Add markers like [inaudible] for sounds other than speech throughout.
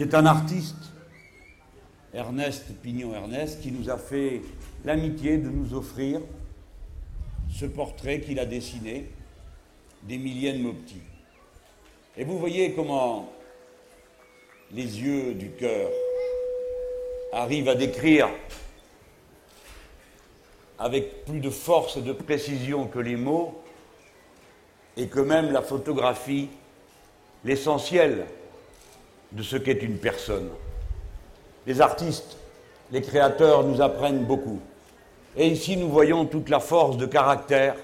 C'est un artiste, Ernest Pignon-Ernest, qui nous a fait l'amitié de nous offrir ce portrait qu'il a dessiné d'Emilienne Mopti. Et vous voyez comment les yeux du cœur arrivent à décrire avec plus de force et de précision que les mots, et que même la photographie, l'essentiel de ce qu'est une personne. Les artistes, les créateurs nous apprennent beaucoup. Et ici, nous voyons toute la force de caractère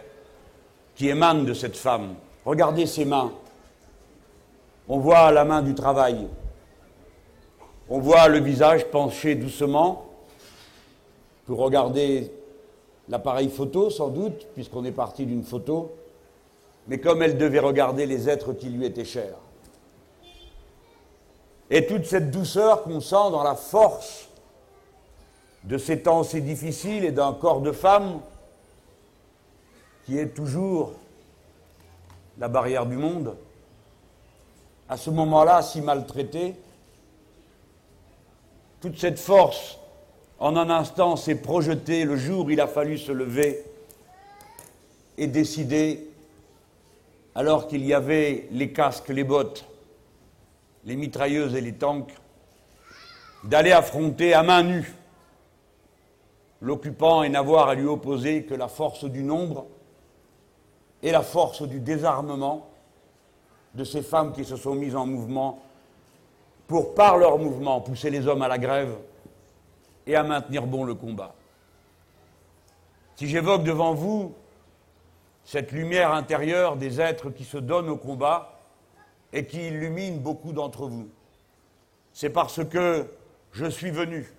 qui émane de cette femme. Regardez ses mains. On voit la main du travail. On voit le visage penché doucement pour regarder l'appareil photo, sans doute, puisqu'on est parti d'une photo, mais comme elle devait regarder les êtres qui lui étaient chers. Et toute cette douceur qu'on sent dans la force de ces temps si difficiles et d'un corps de femme qui est toujours la barrière du monde, à ce moment-là si maltraité, toute cette force en un instant s'est projetée. Le jour où il a fallu se lever et décider, alors qu'il y avait les casques, les bottes, les mitrailleuses et les tanks, d'aller affronter à main nue l'occupant et n'avoir à lui opposer que la force du nombre et la force du désarmement de ces femmes qui se sont mises en mouvement pour, par leur mouvement, pousser les hommes à la grève et à maintenir bon le combat. Si j'évoque devant vous cette lumière intérieure des êtres qui se donnent au combat et qui illuminent beaucoup d'entre vous, c'est parce que je suis venu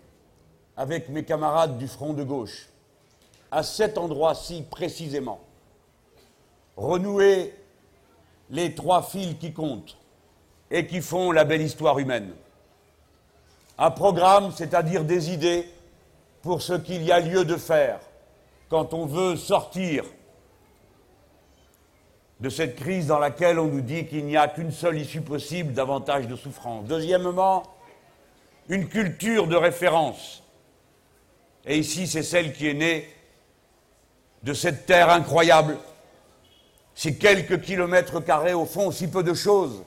avec mes camarades du front de gauche à cet endroit-ci précisément renouer les trois fils qui comptent et qui font la belle histoire humaine. Un programme, c'est-à-dire des idées pour ce qu'il y a lieu de faire quand on veut sortir de cette crise dans laquelle on nous dit qu'il n'y a qu'une seule issue possible davantage de souffrance. Deuxièmement, une culture de référence. Et ici, c'est celle qui est née de cette terre incroyable ces quelques kilomètres carrés, au fond, si peu de choses,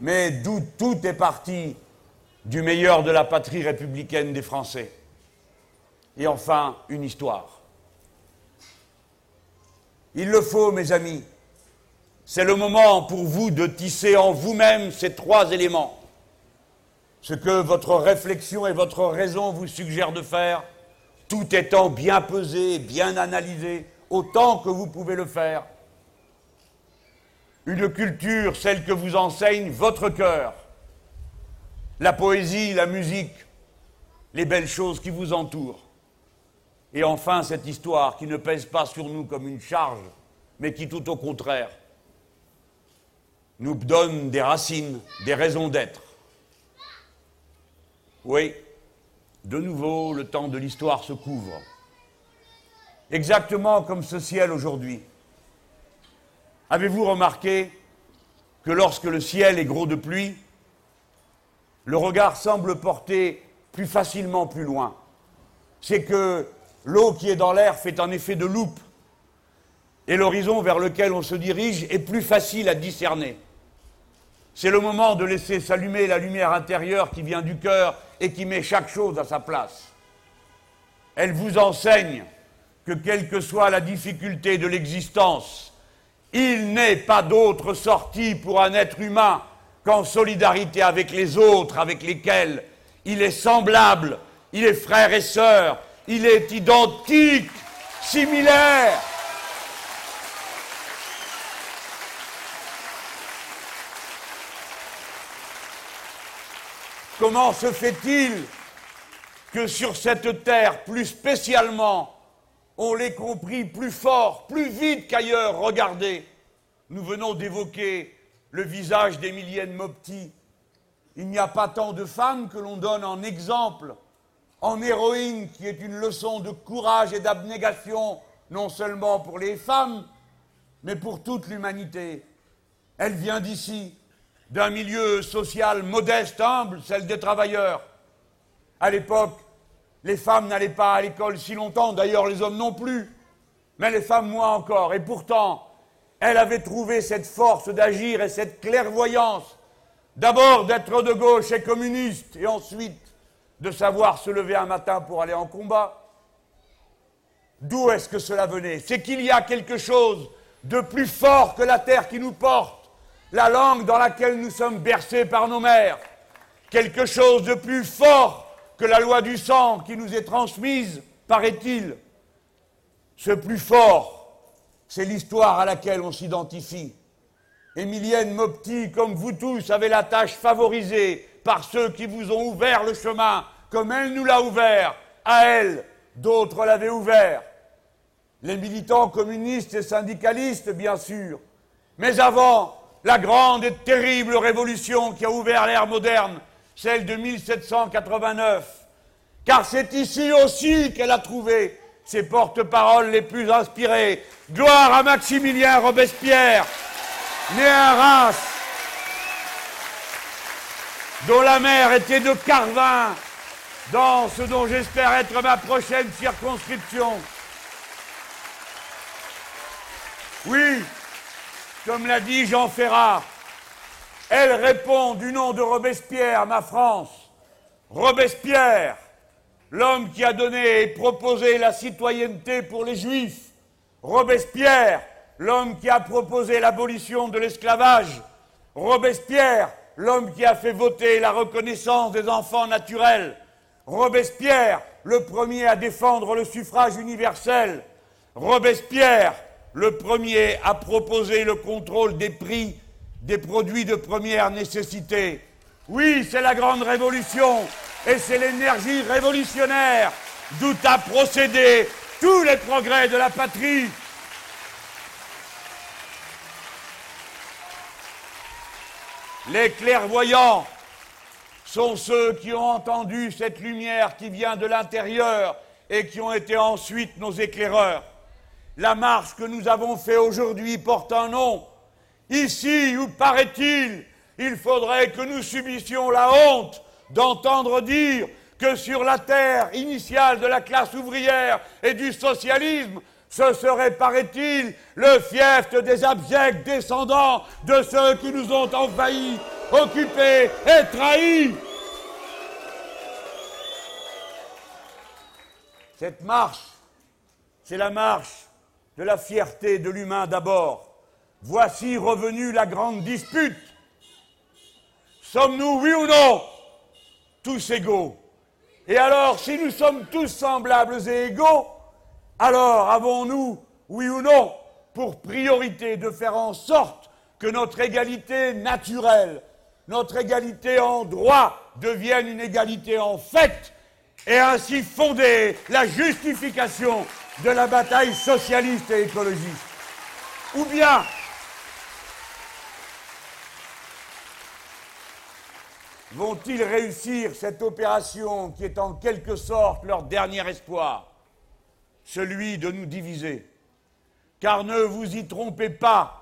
mais d'où tout est parti du meilleur de la patrie républicaine des Français. Et enfin, une histoire. Il le faut, mes amis. C'est le moment pour vous de tisser en vous-même ces trois éléments. Ce que votre réflexion et votre raison vous suggèrent de faire, tout étant bien pesé, bien analysé, autant que vous pouvez le faire, une culture, celle que vous enseigne votre cœur, la poésie, la musique, les belles choses qui vous entourent. Et enfin, cette histoire qui ne pèse pas sur nous comme une charge, mais qui tout au contraire nous donne des racines, des raisons d'être. Oui, de nouveau, le temps de l'histoire se couvre. Exactement comme ce ciel aujourd'hui. Avez-vous remarqué que lorsque le ciel est gros de pluie, le regard semble porter plus facilement plus loin? C'est que l'eau qui est dans l'air fait un effet de loupe et l'horizon vers lequel on se dirige est plus facile à discerner. C'est le moment de laisser s'allumer la lumière intérieure qui vient du cœur et qui met chaque chose à sa place. Elle vous enseigne que quelle que soit la difficulté de l'existence, il n'est pas d'autre sortie pour un être humain qu'en solidarité avec les autres avec lesquels il est semblable, il est frère et sœur, il est identique, similaire. Comment se fait-il que sur cette terre, plus spécialement, on l'ait compris plus fort, plus vite qu'ailleurs? Regardez, nous venons d'évoquer le visage d'Emilienne Mopti. Il n'y a pas tant de femmes que l'on donne en exemple, en héroïne qui est une leçon de courage et d'abnégation, non seulement pour les femmes, mais pour toute l'humanité. Elle vient d'ici, d'un milieu social modeste, humble, celle des travailleurs. À l'époque, les femmes n'allaient pas à l'école si longtemps, d'ailleurs les hommes non plus, mais les femmes moins encore. Et pourtant, elle avait trouvé cette force d'agir et cette clairvoyance, d'abord d'être de gauche et communiste, et ensuite de savoir se lever un matin pour aller en combat. D'où est-ce que cela venait? C'est qu'il y a quelque chose de plus fort que la terre qui nous porte, la langue dans laquelle nous sommes bercés par nos mères, quelque chose de plus fort que la loi du sang qui nous est transmise, paraît-il. Ce plus fort, c'est l'histoire à laquelle on s'identifie. Émilienne Mopti, comme vous tous, avez la tâche favorisée par ceux qui vous ont ouvert le chemin, comme elle nous l'a ouvert. À elle, d'autres l'avaient ouvert. Les militants communistes et syndicalistes, bien sûr. Mais avant, la grande et terrible révolution qui a ouvert l'ère moderne, celle de 1789. Car c'est ici aussi qu'elle a trouvé ses porte-paroles les plus inspirés. Gloire à Maximilien Robespierre, né à Reims, dont la mère était de Carvin, dans ce dont j'espère être ma prochaine circonscription. Oui, comme l'a dit Jean Ferrat, elle répond du nom de Robespierre, ma France. Robespierre, l'homme qui a donné et proposé la citoyenneté pour les Juifs. Robespierre, l'homme qui a proposé l'abolition de l'esclavage. Robespierre, l'homme qui a fait voter la reconnaissance des enfants naturels. Robespierre, le premier à défendre le suffrage universel. Robespierre, le premier à proposer le contrôle des prix des produits de première nécessité. Oui, c'est la grande révolution et c'est l'énergie révolutionnaire d'où a procédé tous les progrès de la patrie. Les clairvoyants sont ceux qui ont entendu cette lumière qui vient de l'intérieur et qui ont été ensuite nos éclaireurs. La marche que nous avons faite aujourd'hui porte un nom. Ici, où paraît-il, il faudrait que nous subissions la honte d'entendre dire que sur la terre initiale de la classe ouvrière et du socialisme, ce serait, paraît-il, le fief des abjects descendants de ceux qui nous ont envahis, occupés et trahis. Cette marche, c'est la marche de la fierté de l'humain d'abord. Voici revenue la grande dispute. Sommes-nous, oui ou non, tous égaux? Et alors, si nous sommes tous semblables et égaux, alors avons-nous, oui ou non, pour priorité de faire en sorte que notre égalité naturelle, notre égalité en droit devienne une égalité en fait, et ainsi fonder la justification de la bataille socialiste et écologiste. Ou bien, vont-ils réussir cette opération qui est en quelque sorte leur dernier espoir, celui de nous diviser? Car ne vous y trompez pas,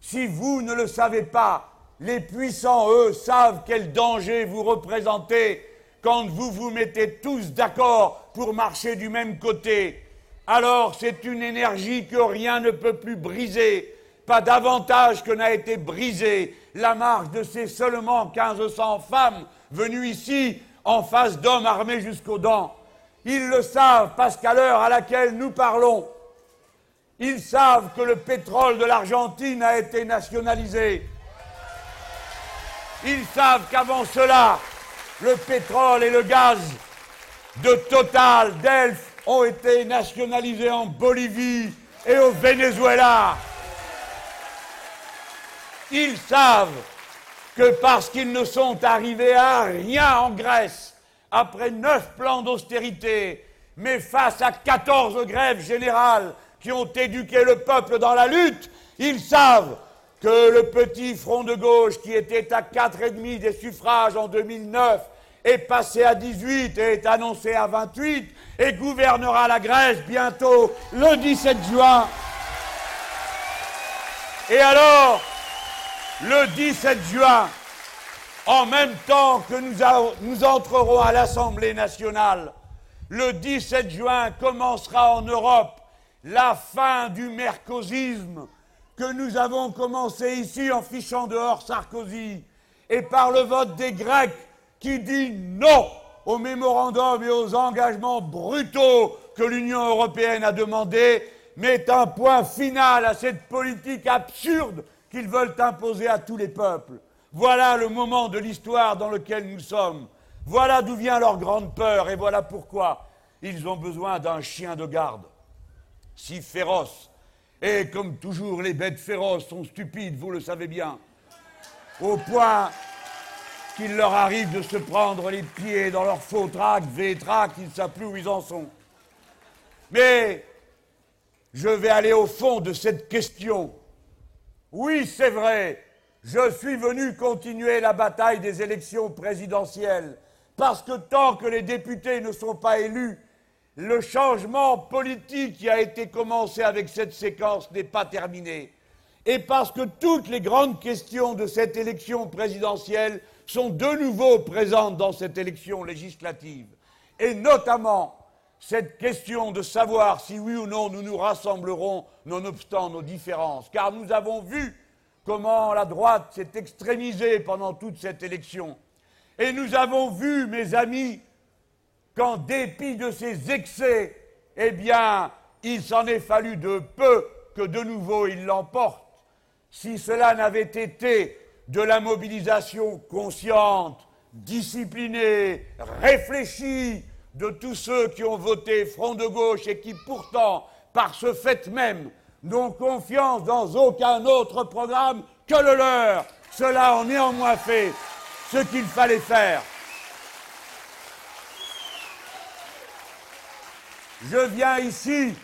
si vous ne le savez pas, les puissants, eux, savent quel danger vous représentez quand vous vous mettez tous d'accord pour marcher du même côté alors c'est une énergie que rien ne peut plus briser, pas davantage que n'a été brisée la marche de ces seulement 1500 femmes venues ici en face d'hommes armés jusqu'aux dents. Ils le savent parce qu'à l'heure à laquelle nous parlons, ils savent que le pétrole de l'Argentine a été nationalisé. Ils savent qu'avant cela, le pétrole et le gaz de Total, d'Elf, ont été nationalisés en Bolivie et au Venezuela. Ils savent que parce qu'ils ne sont arrivés à rien en Grèce, après neuf plans d'austérité, mais face à quatorze grèves générales qui ont éduqué le peuple dans la lutte, ils savent que le petit front de gauche qui était à quatre et demi des suffrages en 2009 est passé à 18 et est annoncé à 28 et gouvernera la Grèce bientôt le 17 juin. Et alors, le 17 juin, en même temps que nous, entrerons à l'Assemblée nationale, le 17 juin commencera en Europe la fin du mercosisme que nous avons commencé ici en fichant dehors Sarkozy et par le vote des Grecs qui dit non au mémorandum et aux engagements brutaux que l'Union européenne a demandés, met un point final à cette politique absurde qu'ils veulent imposer à tous les peuples. Voilà le moment de l'histoire dans lequel nous sommes. Voilà d'où vient leur grande peur et voilà pourquoi ils ont besoin d'un chien de garde si féroce. Et comme toujours, les bêtes féroces sont stupides, vous le savez bien, au point qu'il leur arrive de se prendre les pieds dans leurs faux tracts, V-tracts, ils ne savent plus où ils en sont. Mais je vais aller au fond de cette question. Oui, c'est vrai, je suis venu continuer la bataille des élections présidentielles, parce que tant que les députés ne sont pas élus, le changement politique qui a été commencé avec cette séquence n'est pas terminé. Et parce que toutes les grandes questions de cette élection présidentielle sont de nouveau présentes dans cette élection législative. Et notamment cette question de savoir si oui ou non nous nous rassemblerons nonobstant nos différences. Car nous avons vu comment la droite s'est extrémisée pendant toute cette élection. Et nous avons vu, mes amis, qu'en dépit de ces excès, eh bien, il s'en est fallu de peu que de nouveau il l'emporte. Si cela n'avait été de la mobilisation consciente, disciplinée, réfléchie de tous ceux qui ont voté Front de gauche et qui pourtant, par ce fait même, n'ont confiance dans aucun autre programme que le leur. Cela a néanmoins fait ce qu'il fallait faire. Je viens ici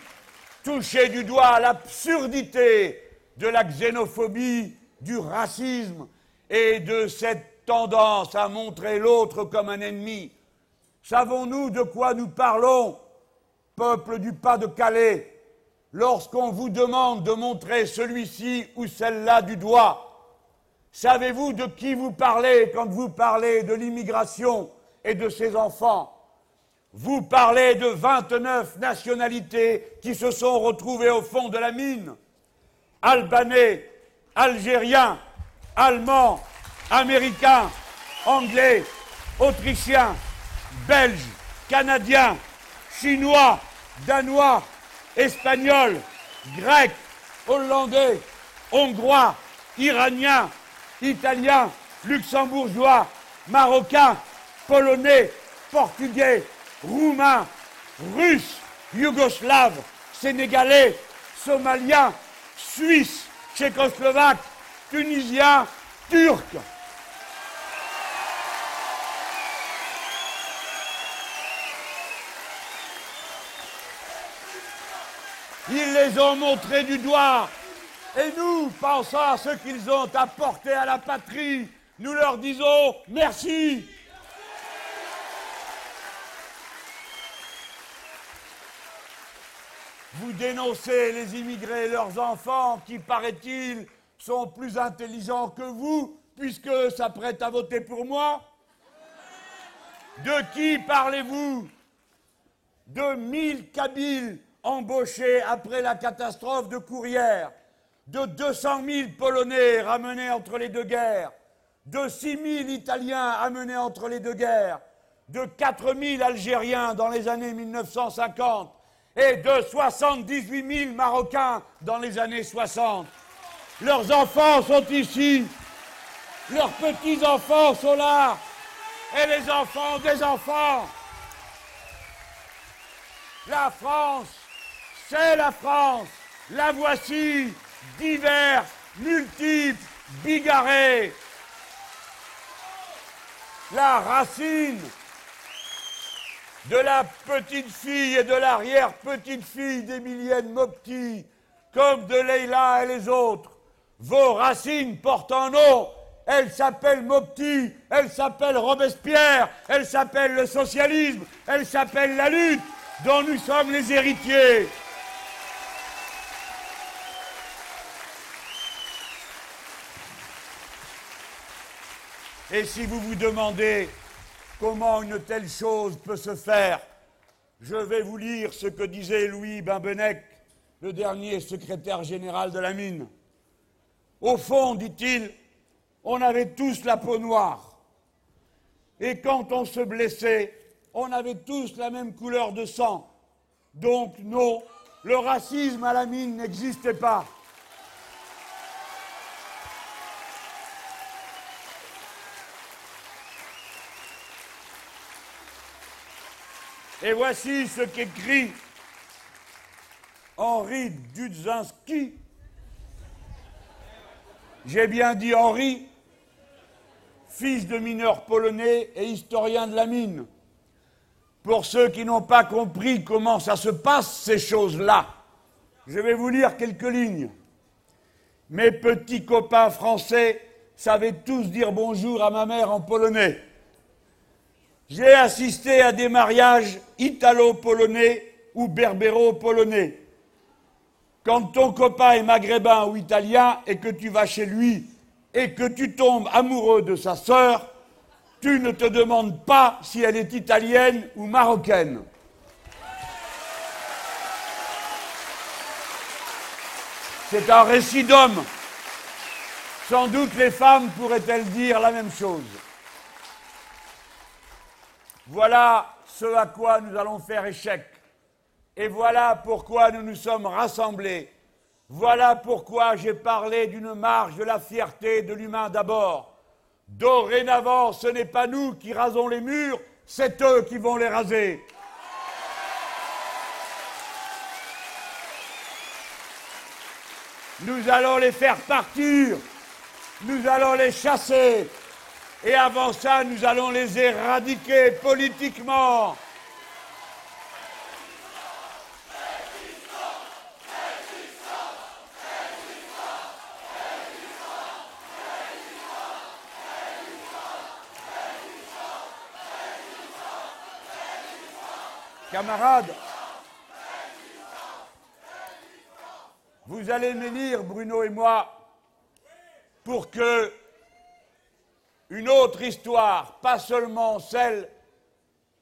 toucher du doigt l'absurdité de la xénophobie, du racisme et de cette tendance à montrer l'autre comme un ennemi. Savons-nous de quoi nous parlons, peuple du pas de Calais, lorsqu'on vous demande de montrer celui-ci ou celle-là du doigt? Savez-vous de qui vous parlez quand vous parlez de l'immigration et de ses enfants? Vous parlez de 29 nationalités qui se sont retrouvées au fond de la mine. Albanais, Algériens, Allemands, Américains, Anglais, Autrichiens, Belges, Canadiens, Chinois, Danois, Espagnols, Grecs, Hollandais, Hongrois, Iraniens, Italiens, Luxembourgeois, Marocains, Polonais, Portugais, roumains, russes, yougoslaves, sénégalais, somaliens, suisses, tchécoslovaques, tunisiens, turcs. Ils les ont montrés du doigt. Et nous, pensant à ce qu'ils ont apporté à la patrie, nous leur disons merci. Vous dénoncez les immigrés et leurs enfants qui, paraît-il, sont plus intelligents que vous, puisque s'apprêtent à voter pour moi De qui parlez-vous? De mille Kabyles embauchés après la catastrophe de Courrières, de 200 000 Polonais ramenés entre les deux guerres, de 6 000 Italiens amenés entre les deux guerres, de 4 000 Algériens dans les années 1950, et de 78 000 Marocains dans les années 60. Leurs enfants sont ici, leurs petits-enfants sont là, et les enfants des enfants. La France, c'est la France. La voici, diverse, multiple, bigarrée. La racine, de la petite fille et de l'arrière-petite fille d'Emilienne Mopti, comme de Leila et les autres. Vos racines portent un nom. Elle s'appelle Mopti, elle s'appelle Robespierre, elle s'appelle le socialisme, elle s'appelle la lutte dont nous sommes les héritiers. Et si vous vous demandez comment une telle chose peut se faire, je vais vous lire ce que disait Louis Bimbenec, le dernier secrétaire général de la mine. Au fond, dit-il, on avait tous la peau noire. Et quand on se blessait, on avait tous la même couleur de sang. Donc non, le racisme à la mine n'existait pas. Et voici ce qu'écrit Henri Dudzinski. J'ai bien dit Henri, fils de mineur polonais et historien de la mine. Pour ceux qui n'ont pas compris comment ça se passe, ces choses-là, je vais vous lire quelques lignes. Mes petits copains français savaient tous dire bonjour à ma mère en polonais. J'ai assisté à des mariages italo-polonais ou berbéro-polonais. Quand ton copain est maghrébin ou italien et que tu vas chez lui et que tu tombes amoureux de sa sœur, tu ne te demandes pas si elle est italienne ou marocaine. C'est un récit d'homme. Sans doute les femmes pourraient-elles dire la même chose. Voilà ce à quoi nous allons faire échec. Et voilà pourquoi nous nous sommes rassemblés. Voilà pourquoi j'ai parlé d'une marche de la fierté de l'humain d'abord. Dorénavant, ce n'est pas nous qui rasons les murs, c'est eux qui vont les raser. Nous allons les faire partir, nous allons les chasser, et avant ça, nous allons les éradiquer politiquement. Camarades, vous allez m'élire, Bruno et moi, pour que une autre histoire, pas seulement celle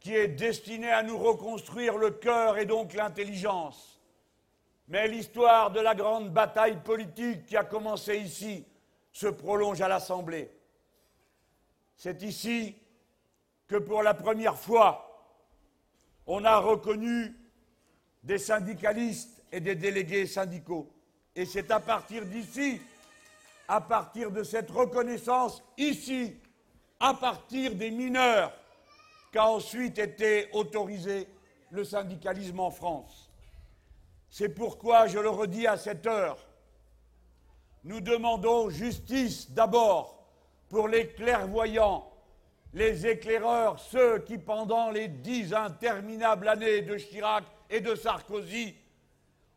qui est destinée à nous reconstruire le cœur et donc l'intelligence, mais l'histoire de la grande bataille politique qui a commencé ici se prolonge à l'Assemblée. C'est ici que pour la première fois, on a reconnu des syndicalistes et des délégués syndicaux. Et c'est à partir d'ici à partir de cette reconnaissance ici, à partir des mineurs, qu'a ensuite été autorisé le syndicalisme en France. C'est pourquoi, je le redis à cette heure, nous demandons justice d'abord pour les clairvoyants, les éclaireurs, ceux qui, pendant les dix interminables années de Chirac et de Sarkozy,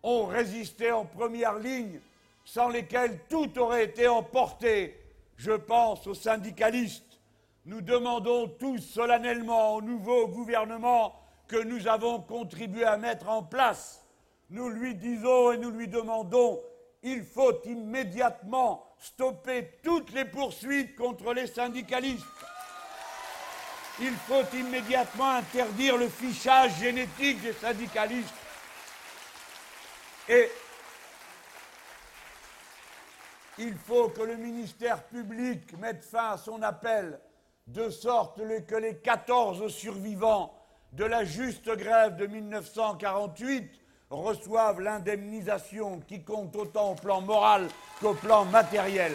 ont résisté en première ligne sans lesquels tout aurait été emporté. Je pense aux syndicalistes. Nous demandons tous solennellement au nouveau gouvernement que nous avons contribué à mettre en place. Nous lui disons et nous lui demandons il faut immédiatement stopper toutes les poursuites contre les syndicalistes. Il faut immédiatement interdire le fichage génétique des syndicalistes. Et il faut que le ministère public mette fin à son appel, de sorte que les 14 survivants de la juste grève de 1948 reçoivent l'indemnisation qui compte autant au plan moral qu'au plan matériel.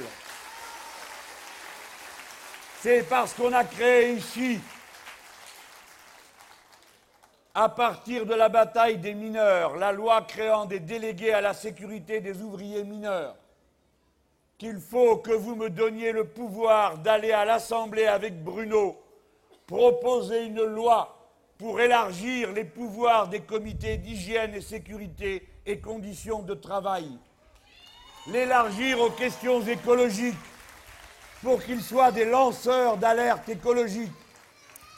C'est parce qu'on a créé ici, à partir de la bataille des mineurs, la loi créant des délégués à la sécurité des ouvriers mineurs, qu'il faut que vous me donniez le pouvoir d'aller à l'Assemblée avec Bruno, proposer une loi pour élargir les pouvoirs des comités d'hygiène et sécurité et conditions de travail, l'élargir aux questions écologiques pour qu'ils soient des lanceurs d'alerte écologique,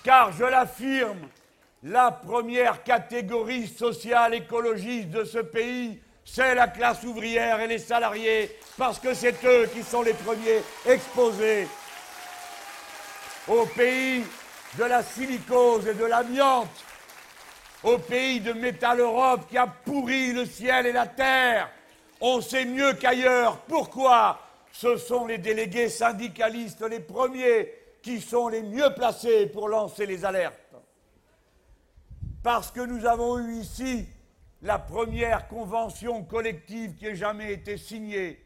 car je l'affirme, la première catégorie sociale écologiste de ce pays c'est la classe ouvrière et les salariés, parce que c'est eux qui sont les premiers exposés. au pays de la silicose et de l'amiante, au pays de Métal Europe qui a pourri le ciel et la terre. On sait mieux qu'ailleurs. Pourquoi Ce sont les délégués syndicalistes les premiers qui sont les mieux placés pour lancer les alertes. Parce que nous avons eu ici la première convention collective qui ait jamais été signée.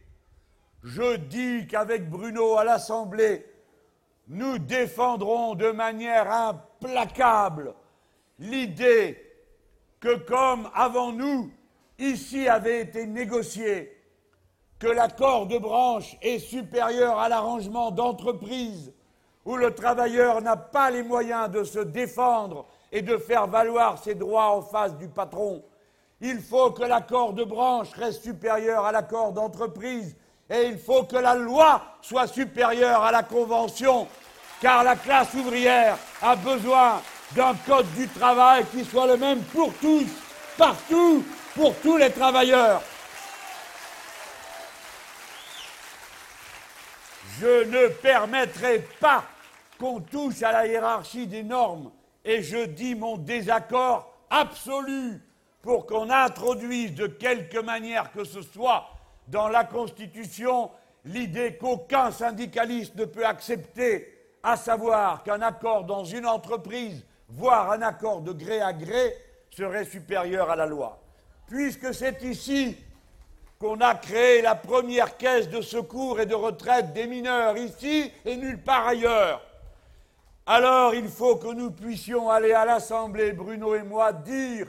Je dis qu'avec Bruno à l'Assemblée, nous défendrons de manière implacable l'idée que comme avant nous, ici avait été négocié, que l'accord de branche est supérieur à l'arrangement d'entreprise où le travailleur n'a pas les moyens de se défendre et de faire valoir ses droits en face du patron. Il faut que l'accord de branche reste supérieur à l'accord d'entreprise et il faut que la loi soit supérieure à la convention, car la classe ouvrière a besoin d'un code du travail qui soit le même pour tous, partout, pour tous les travailleurs. Je ne permettrai pas qu'on touche à la hiérarchie des normes et je dis mon désaccord absolu pour qu'on introduise de quelque manière que ce soit dans la Constitution l'idée qu'aucun syndicaliste ne peut accepter, à savoir qu'un accord dans une entreprise, voire un accord de gré à gré, serait supérieur à la loi. Puisque c'est ici qu'on a créé la première caisse de secours et de retraite des mineurs, ici et nulle part ailleurs. Alors il faut que nous puissions aller à l'Assemblée, Bruno et moi, dire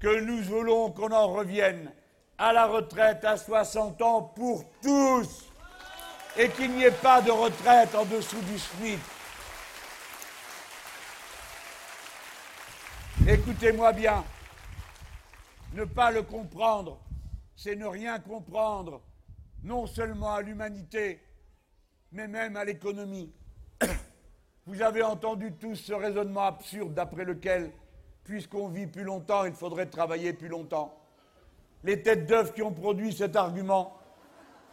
que nous voulons qu'on en revienne à la retraite à 60 ans pour tous et qu'il n'y ait pas de retraite en dessous du SMIC. Écoutez-moi bien, ne pas le comprendre, c'est ne rien comprendre, non seulement à l'humanité, mais même à l'économie. [coughs] Vous avez entendu tous ce raisonnement absurde d'après lequel puisqu'on vit plus longtemps, il faudrait travailler plus longtemps. Les têtes d'œufs qui ont produit cet argument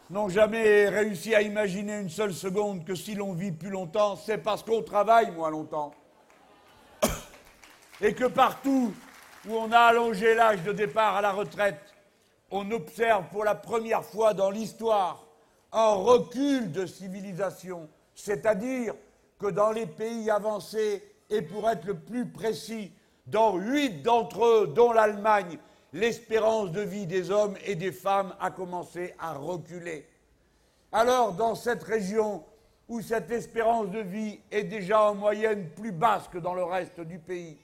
n'ont jamais réussi à imaginer une seule seconde que si l'on vit plus longtemps, c'est parce qu'on travaille moins longtemps. [coughs] Et que partout où on a allongé l'âge de départ à la retraite, on observe pour la première fois dans l'histoire un recul de civilisation, c'est-à-dire que dans les pays avancés, et pour être le plus précis, dans huit d'entre eux, dont l'Allemagne, l'espérance de vie des hommes et des femmes a commencé à reculer. Alors, dans cette région où cette espérance de vie est déjà en moyenne plus basse que dans le reste du pays,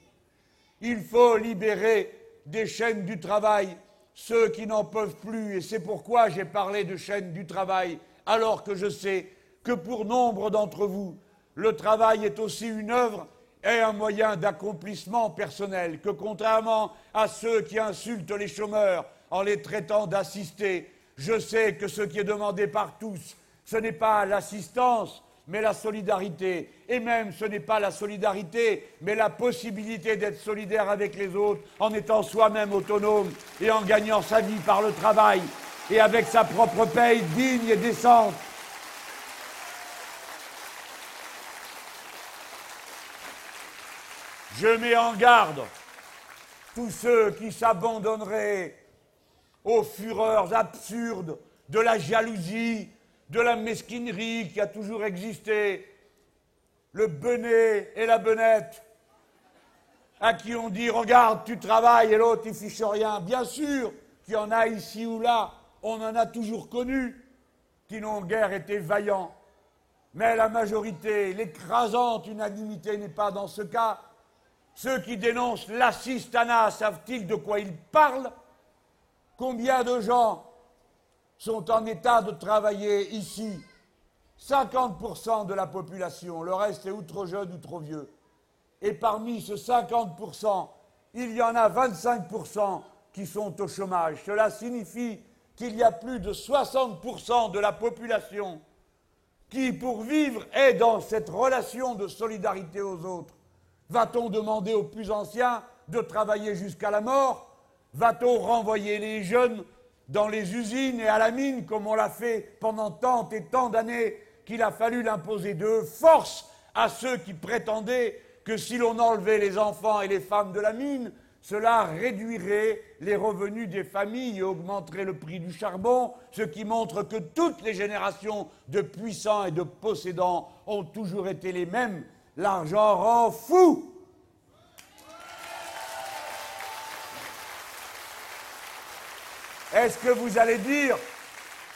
il faut libérer des chaînes du travail ceux qui n'en peuvent plus, et c'est pourquoi j'ai parlé de chaînes du travail, alors que je sais que pour nombre d'entre vous, le travail est aussi une œuvre est un moyen d'accomplissement personnel, que contrairement à ceux qui insultent les chômeurs en les traitant d'assistés, je sais que ce qui est demandé par tous, ce n'est pas l'assistance, mais la solidarité. Et même, ce n'est pas la solidarité, mais la possibilité d'être solidaire avec les autres en étant soi-même autonome et en gagnant sa vie par le travail et avec sa propre paye digne et décente. Je mets en garde tous ceux qui s'abandonneraient aux fureurs absurdes de la jalousie, de la mesquinerie qui a toujours existé, le benet et la benette, à qui on dit regarde, tu travailles et l'autre il fiche rien. Bien sûr qu'il y en a ici ou là, on en a toujours connu, qui n'ont guère été vaillants. Mais la majorité, l'écrasante unanimité n'est pas dans ce cas. Ceux qui dénoncent l'assistanat savent-ils de quoi ils parlent? Combien de gens sont en état de travailler ici 50% de la population, le reste est ou trop jeune ou trop vieux. Et parmi ce 50%, il y en a 25% qui sont au chômage. Cela signifie qu'il y a plus de 60% de la population qui, pour vivre, est dans cette relation de solidarité aux autres. Va-t-on demander aux plus anciens de travailler jusqu'à la mort? Va-t-on renvoyer les jeunes dans les usines et à la mine comme on l'a fait pendant tant et tant d'années qu'il a fallu l'imposer de force à ceux qui prétendaient que si l'on enlevait les enfants et les femmes de la mine, cela réduirait les revenus des familles et augmenterait le prix du charbon, ce qui montre que toutes les générations de puissants et de possédants ont toujours été les mêmes. L'argent rend fou. Est-ce que vous allez dire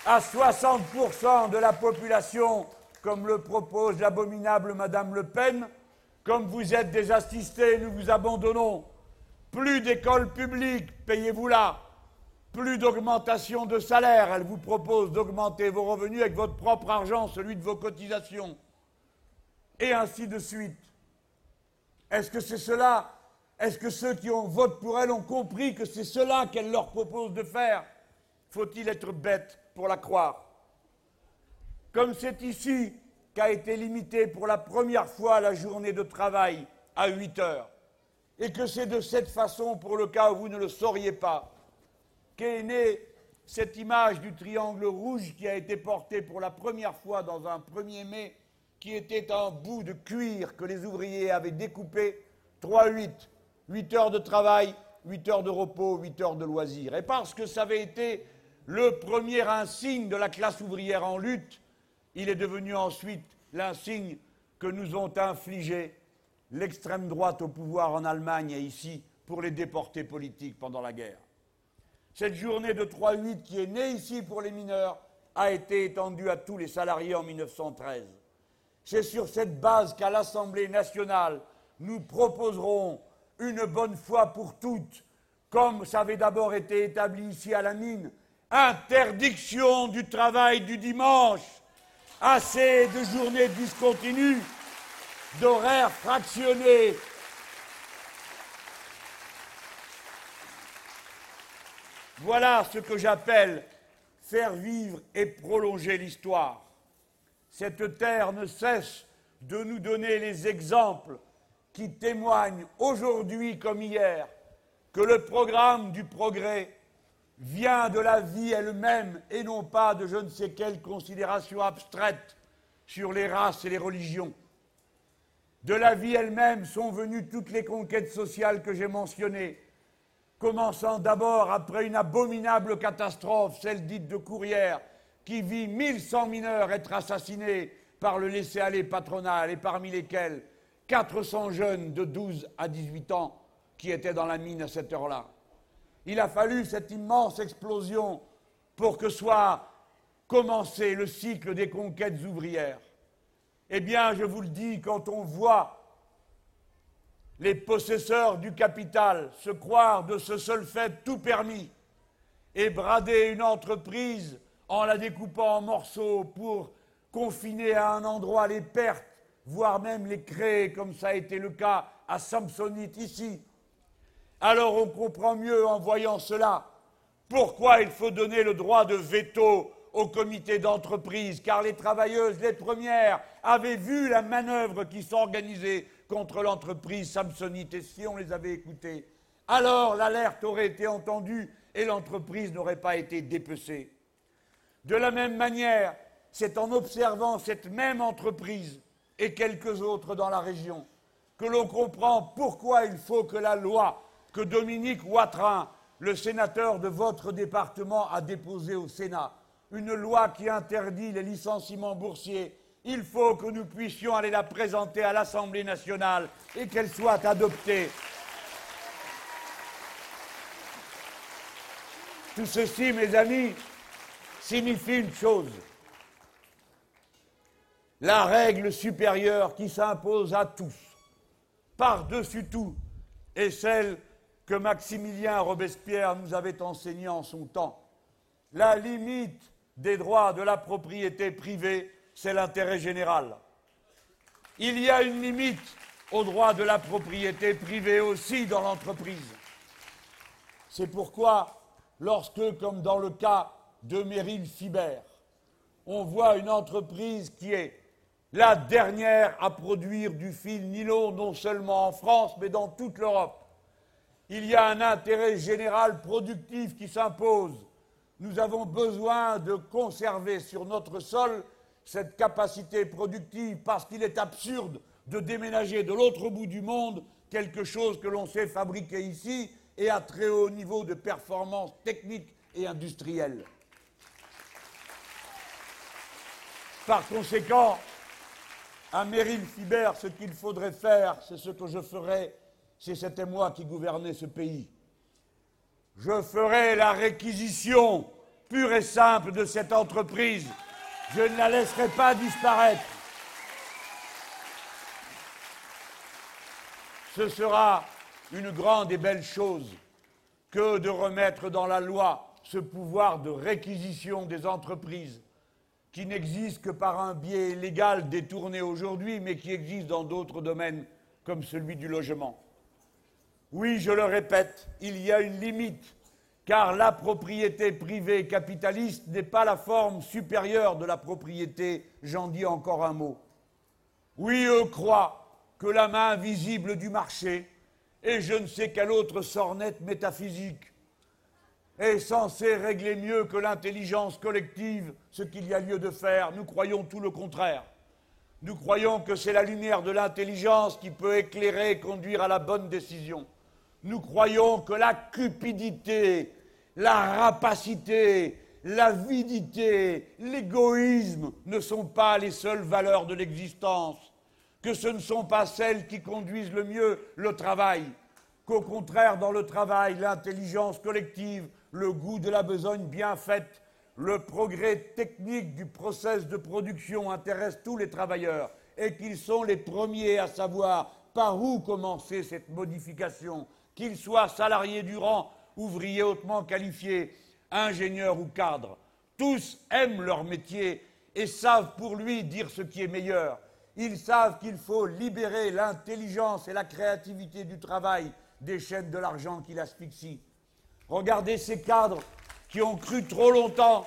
à 60% de la population, comme le propose l'abominable Madame Le Pen, comme vous êtes des assistés, nous vous abandonnons. Plus d'écoles publiques, payez-vous là. Plus d'augmentation de salaire, elle vous propose d'augmenter vos revenus avec votre propre argent, celui de vos cotisations. Et ainsi de suite. Est-ce que c'est cela Est-ce que ceux qui ont voté pour elle ont compris que c'est cela qu'elle leur propose de faire? Faut-il être bête pour la croire? Comme c'est ici qu'a été limitée pour la première fois la journée de travail à 8 heures, et que c'est de cette façon, pour le cas où vous ne le sauriez pas, qu'est née cette image du triangle rouge qui a été portée pour la première fois dans un 1er mai, qui était un bout de cuir que les ouvriers avaient découpé, 3-8, 8 heures de travail, 8 heures de repos, 8 heures de loisirs. Et parce que ça avait été le premier insigne de la classe ouvrière en lutte, il est devenu ensuite l'insigne que nous ont infligé l'extrême droite au pouvoir en Allemagne et ici pour les déportés politiques pendant la guerre. Cette journée de 3-8 qui est née ici pour les mineurs a été étendue à tous les salariés en 1913. C'est sur cette base qu'à l'Assemblée nationale, nous proposerons une bonne fois pour toutes, comme ça avait d'abord été établi ici à la mine, interdiction du travail du dimanche, assez de journées discontinues, d'horaires fractionnés. Voilà ce que j'appelle faire vivre et prolonger l'histoire. Cette terre ne cesse de nous donner les exemples qui témoignent aujourd'hui comme hier que le programme du progrès vient de la vie elle-même et non pas de je ne sais quelle considération abstraite sur les races et les religions. De la vie elle-même sont venues toutes les conquêtes sociales que j'ai mentionnées, commençant d'abord après une abominable catastrophe, celle dite de Courrières, qui vit 1100 mineurs être assassinés par le laisser-aller patronal et parmi lesquels 400 jeunes de 12 à 18 ans qui étaient dans la mine à cette heure-là. Il a fallu cette immense explosion pour que soit commencé le cycle des conquêtes ouvrières. Eh bien, je vous le dis, quand on voit les possesseurs du capital se croire de ce seul fait tout permis et brader une entreprise en la découpant en morceaux pour confiner à un endroit les pertes, voire même les créer, comme ça a été le cas à Samsonite ici, alors on comprend mieux en voyant cela pourquoi il faut donner le droit de veto au comité d'entreprise, car les travailleuses, les premières, avaient vu la manœuvre qui s'organisait contre l'entreprise Samsonite, et si on les avait écoutées, alors l'alerte aurait été entendue et l'entreprise n'aurait pas été dépecée. De la même manière, c'est en observant cette même entreprise et quelques autres dans la région que l'on comprend pourquoi il faut que la loi que Dominique Watrin, le sénateur de votre département, a déposé au Sénat. Une loi qui interdit les licenciements boursiers. Il faut que nous puissions aller la présenter à l'Assemblée nationale et qu'elle soit adoptée. Tout ceci, mes amis, signifie une chose. La règle supérieure qui s'impose à tous, par-dessus tout, est celle que Maximilien Robespierre nous avait enseigné en son temps. La limite des droits de la propriété privée, c'est l'intérêt général. Il y a une limite aux droits de la propriété privée aussi dans l'entreprise. C'est pourquoi, lorsque, comme dans le cas de Meryl Fiber, on voit une entreprise qui est la dernière à produire du fil nylon, non seulement en France, mais dans toute l'Europe, il y a un intérêt général productif qui s'impose. Nous avons besoin de conserver sur notre sol cette capacité productive parce qu'il est absurde de déménager de l'autre bout du monde quelque chose que l'on sait fabriquer ici et à très haut niveau de performance technique et industrielle. Par conséquent, à Meryl Fiber, ce qu'il faudrait faire, c'est ce que je ferais si c'était moi qui gouvernais ce pays. Je ferais la réquisition pure et simple de cette entreprise. Je ne la laisserai pas disparaître. Ce sera une grande et belle chose que de remettre dans la loi ce pouvoir de réquisition des entreprises qui n'existe que par un biais légal détourné aujourd'hui, mais qui existe dans d'autres domaines comme celui du logement. Oui, je le répète, il y a une limite, car la propriété privée capitaliste n'est pas la forme supérieure de la propriété, j'en dis encore un mot. Oui, eux croient que la main visible du marché et je ne sais quelle autre sornette métaphysique est censée régler mieux que l'intelligence collective ce qu'il y a lieu de faire. Nous croyons tout le contraire. Nous croyons que c'est la lumière de l'intelligence qui peut éclairer et conduire à la bonne décision. Nous croyons que la cupidité, la rapacité, l'avidité, l'égoïsme ne sont pas les seules valeurs de l'existence que ce ne sont pas celles qui conduisent le mieux le travail, qu'au contraire, dans le travail, l'intelligence collective, le goût de la besogne bien faite, le progrès technique du process de production intéressent tous les travailleurs et qu'ils sont les premiers à savoir par où commencer cette modification, qu'ils soient salariés du rang, ouvriers hautement qualifiés, ingénieurs ou cadres. Tous aiment leur métier et savent pour lui dire ce qui est meilleur. Ils savent qu'il faut libérer l'intelligence et la créativité du travail des chaînes de l'argent qui l'asphyxient. Regardez ces cadres qui ont cru trop longtemps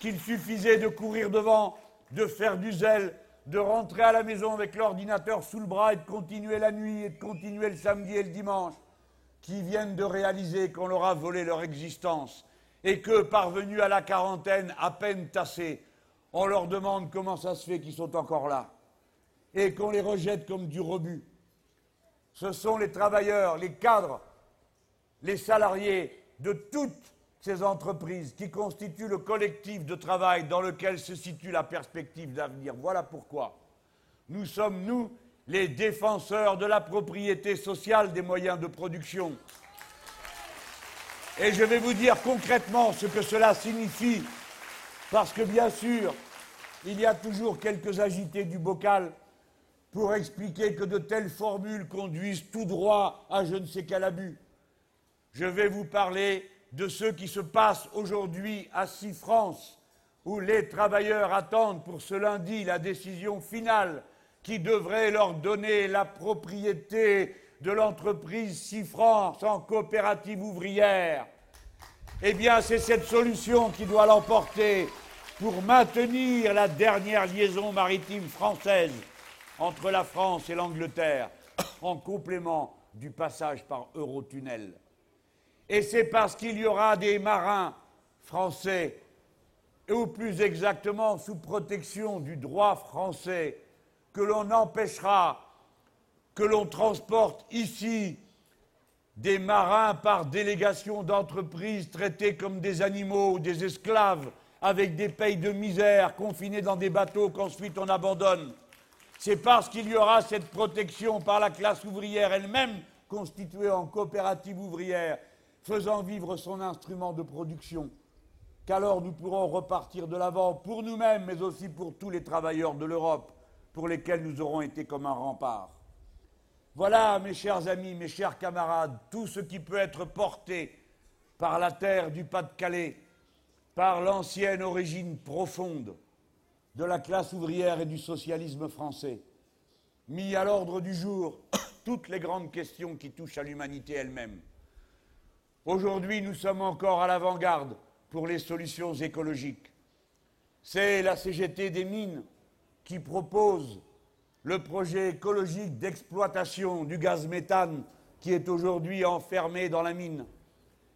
qu'il suffisait de courir devant, de faire du zèle, de rentrer à la maison avec l'ordinateur sous le bras et de continuer la nuit et de continuer le samedi et le dimanche, qui viennent de réaliser qu'on leur a volé leur existence et que, parvenus à la quarantaine à peine tassés, on leur demande comment ça se fait qu'ils sont encore là et qu'on les rejette comme du rebut. Ce sont les travailleurs, les cadres, les salariés de toutes ces entreprises qui constituent le collectif de travail dans lequel se situe la perspective d'avenir. Voilà pourquoi nous sommes, nous, les défenseurs de la propriété sociale des moyens de production. Et je vais vous dire concrètement ce que cela signifie, parce que bien sûr, il y a toujours quelques agités du bocal pour expliquer que de telles formules conduisent tout droit à je ne sais quel abus. Je vais vous parler de ce qui se passe aujourd'hui à France, où les travailleurs attendent pour ce lundi la décision finale qui devrait leur donner la propriété de l'entreprise France en coopérative ouvrière. Eh bien, c'est cette solution qui doit l'emporter pour maintenir la dernière liaison maritime française entre la France et l'Angleterre en complément du passage par Eurotunnel. Et c'est parce qu'il y aura des marins français, ou plus exactement sous protection du droit français, que l'on empêchera que l'on transporte ici des marins par délégation d'entreprises traités comme des animaux ou des esclaves, avec des payes de misère, confinés dans des bateaux qu'ensuite on abandonne. C'est parce qu'il y aura cette protection par la classe ouvrière elle-même, constituée en coopérative ouvrière, faisant vivre son instrument de production, qu'alors nous pourrons repartir de l'avant pour nous-mêmes, mais aussi pour tous les travailleurs de l'Europe, pour lesquels nous aurons été comme un rempart. Voilà, mes chers amis, mes chers camarades, tout ce qui peut être porté par la terre du Pas-de-Calais, par l'ancienne origine profonde, de la classe ouvrière et du socialisme français, mis à l'ordre du jour toutes les grandes questions qui touchent à l'humanité elle-même. Aujourd'hui, nous sommes encore à l'avant-garde pour les solutions écologiques. C'est la CGT des mines qui propose le projet écologique d'exploitation du gaz méthane qui est aujourd'hui enfermé dans la mine,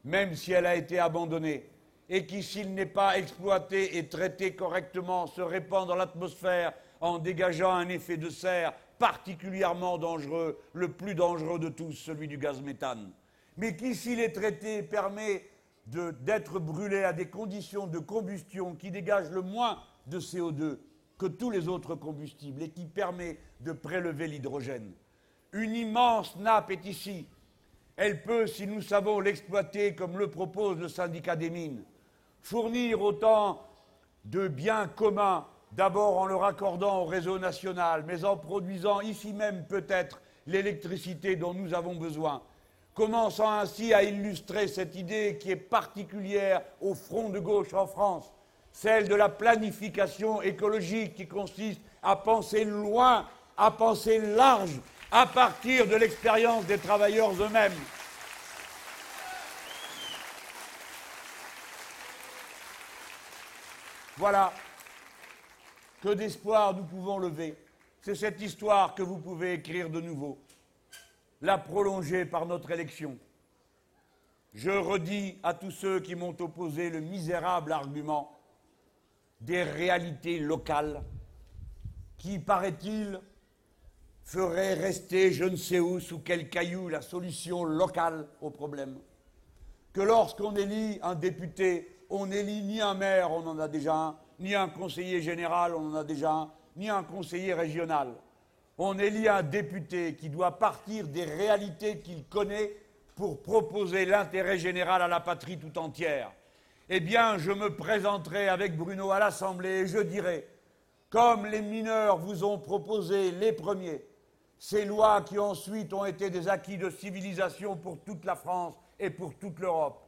même si elle a été abandonnée. et qui, s'il n'est pas exploité et traité correctement, se répand dans l'atmosphère en dégageant un effet de serre particulièrement dangereux, le plus dangereux de tous, celui du gaz méthane, mais qui, s'il est traité, permet d'être brûlé à des conditions de combustion qui dégagent le moins de CO2 que tous les autres combustibles et qui permet de prélever l'hydrogène. Une immense nappe est ici. Elle peut, si nous savons l'exploiter comme le propose le syndicat des mines, fournir autant de biens communs, d'abord en le raccordant au réseau national, mais en produisant ici même peut-être l'électricité dont nous avons besoin, commençant ainsi à illustrer cette idée qui est particulière au front de gauche en France, celle de la planification écologique qui consiste à penser loin, à penser large, à partir de l'expérience des travailleurs eux-mêmes. Voilà que d'espoir nous pouvons lever. C'est cette histoire que vous pouvez écrire de nouveau, la prolonger par notre élection. Je redis à tous ceux qui m'ont opposé le misérable argument des réalités locales qui, paraît-il, feraient rester je ne sais où, sous quel caillou, la solution locale au problème. Que lorsqu'on élit un député on n'élit ni un maire, on en a déjà un, ni un conseiller général, on en a déjà un, ni un conseiller régional. On élit un député qui doit partir des réalités qu'il connaît pour proposer l'intérêt général à la patrie tout entière. Eh bien, je me présenterai avec Bruno à l'Assemblée et je dirai, comme les mineurs vous ont proposé les premiers, ces lois qui ensuite ont été des acquis de civilisation pour toute la France et pour toute l'Europe,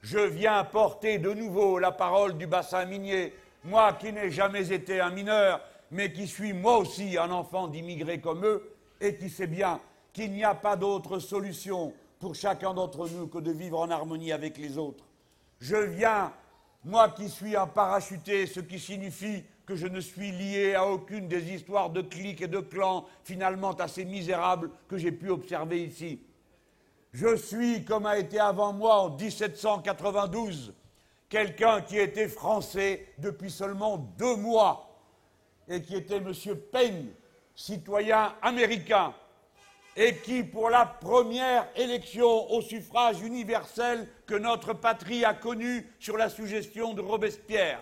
je viens porter de nouveau la parole du bassin minier, moi qui n'ai jamais été un mineur, mais qui suis moi aussi un enfant d'immigrés comme eux, et qui sais bien qu'il n'y a pas d'autre solution pour chacun d'entre nous que de vivre en harmonie avec les autres. Je viens, moi qui suis un parachuté, ce qui signifie que je ne suis lié à aucune des histoires de clics et de clans finalement assez misérables que j'ai pu observer ici. Je suis, comme a été avant moi en 1792, quelqu'un qui était français depuis seulement deux mois et qui était M. Payne, citoyen américain, et qui, pour la première élection au suffrage universel que notre patrie a connue sur la suggestion de Robespierre,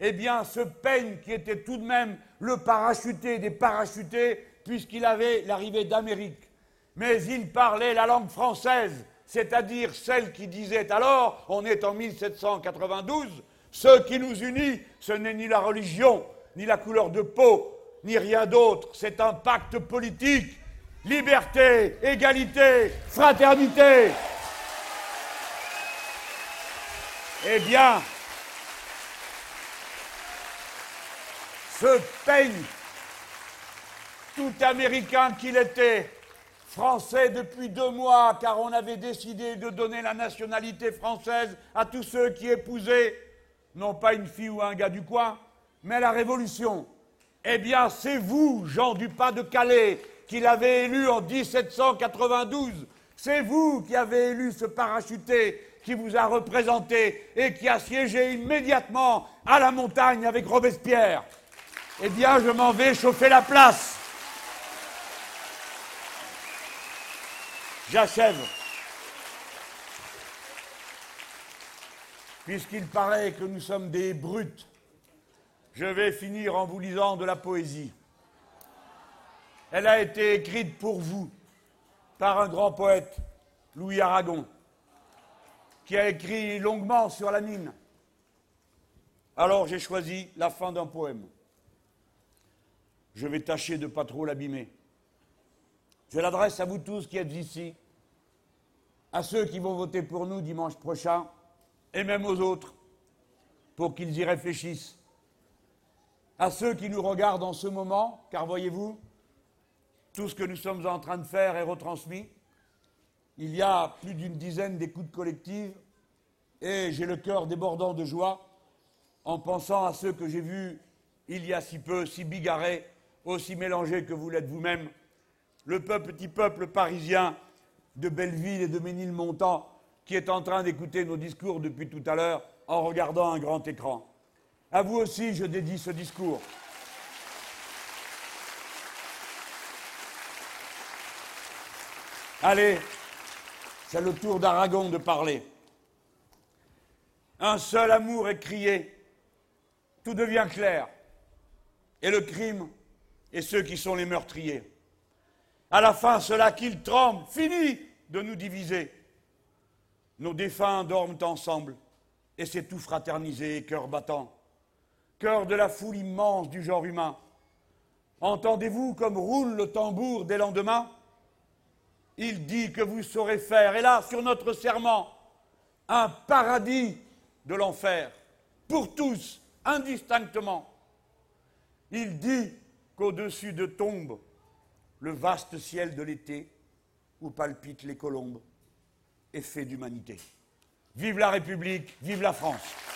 eh bien, ce Payne, qui était tout de même le parachuté des parachutés, puisqu'il avait l'arrivée d'Amérique, mais il parlait la langue française, c'est-à-dire celle qui disait alors, on est en 1792, ce qui nous unit, ce n'est ni la religion, ni la couleur de peau, ni rien d'autre, c'est un pacte politique, liberté, égalité, fraternité. Eh bien, ce peigne, tout américain qu'il était, français depuis deux mois, car on avait décidé de donner la nationalité française à tous ceux qui épousaient, non pas une fille ou un gars du coin, mais la Révolution. Eh bien, c'est vous, Jean du Pas-de-Calais, qui l'avez élu en 1792. C'est vous qui avez élu ce parachuté qui vous a représenté et qui a siégé immédiatement à la montagne avec Robespierre. Eh bien, je m'en vais chauffer la place. J'achève. Puisqu'il paraît que nous sommes des brutes, je vais finir en vous lisant de la poésie. Elle a été écrite pour vous par un grand poète, Louis Aragon, qui a écrit longuement sur la mine. Alors j'ai choisi la fin d'un poème. Je vais tâcher de ne pas trop l'abîmer. Je l'adresse à vous tous qui êtes ici, à ceux qui vont voter pour nous dimanche prochain, et même aux autres, pour qu'ils y réfléchissent. À ceux qui nous regardent en ce moment, car voyez-vous, tout ce que nous sommes en train de faire est retransmis. Il y a plus d'une dizaine d'écoutes collectives, et j'ai le cœur débordant de joie en pensant à ceux que j'ai vus il y a si peu, si bigarrés, aussi mélangés que vous l'êtes vous-même, le petit peuple parisien de Belleville et de Ménilmontant qui est en train d'écouter nos discours depuis tout à l'heure en regardant un grand écran. À vous aussi, je dédie ce discours. Allez, c'est le tour d'Aragon de parler. Un seul amour est crié, tout devient clair. Et le crime et ceux qui sont les meurtriers. À la fin, cela qu'ils tremblent, fini de nous diviser. Nos défunts dorment ensemble, et c'est tout fraternisé, cœur battant. Cœur de la foule immense du genre humain. Entendez-vous comme roule le tambour des lendemains? Il dit que vous saurez faire, et là, sur notre serment, un paradis de l'enfer, pour tous, indistinctement. Il dit qu'au-dessus de tombe le vaste ciel de l'été où palpitent les colombes, est fait d'humanité. Vive la République, vive la France.